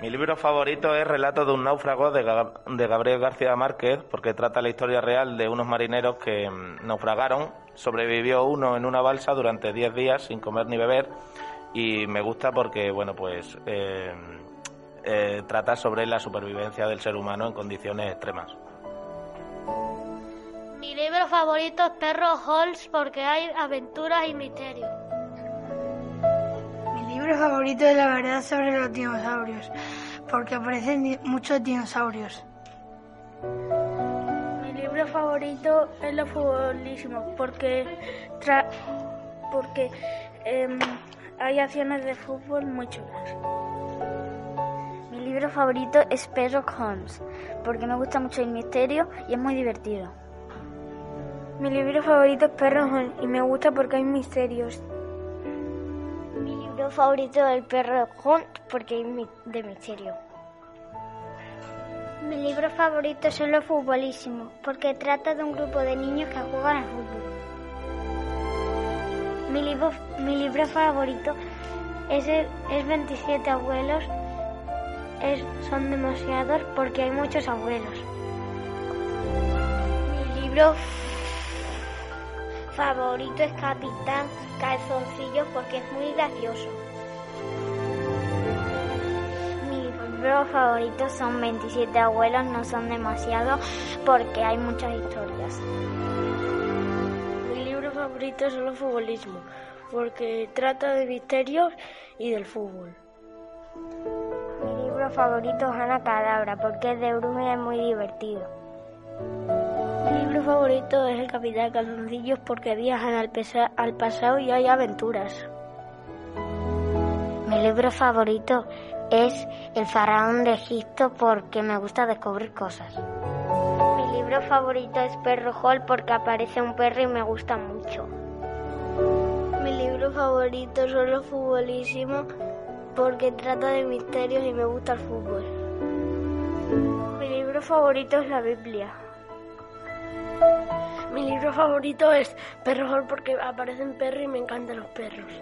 Mi libro favorito es Relato de un náufrago de, Gabriel García Márquez, porque trata la historia real de unos marineros que mm, naufragaron. Sobrevivió uno en una balsa durante 10 días sin comer ni beber y me gusta porque, bueno, pues eh, eh, trata sobre la supervivencia del ser humano en condiciones extremas. Mi libro favorito es Perro Halls porque hay aventuras y misterios. Mi libro favorito es La verdad sobre los dinosaurios porque aparecen muchos dinosaurios. Mi libro favorito es Lo futbolísimo porque porque em, hay acciones de fútbol muy chulas. Mi libro favorito es Sherlock Holmes porque me gusta mucho el misterio y es muy divertido. Mi libro favorito es Perro Holmes y me gusta porque hay misterios. Favorito es El perro Hunt porque hay de misterio. Mi libro favorito es Lo futbolísimo porque trata de un grupo de niños que juegan al fútbol. Mi libro, mi libro favorito es, es 27 abuelos. Es, son demasiados porque hay muchos abuelos. Mi libro favorito es Capitán Calzoncillos porque es muy gracioso. Mi libro favorito son 27 abuelos, no son demasiado porque hay muchas historias. Mi libro favorito es el futbolismo porque trata de misterios y del fútbol. Mi libro favorito es Ana Cadabra porque es de brujas y es muy divertido. Libro favorito es El Capitán Calzoncillos porque viajan al, al pasado y hay aventuras. Mi libro favorito es El Faraón de Egipto porque me gusta descubrir cosas. Mi libro favorito es Perro Hall porque aparece un perro y me gusta mucho. Mi libro favorito es Solo Futbolísimo porque trata de misterios y me gusta el fútbol. Mi libro favorito es la Biblia. Mi libro favorito es Perro porque aparecen perros y me encantan los perros.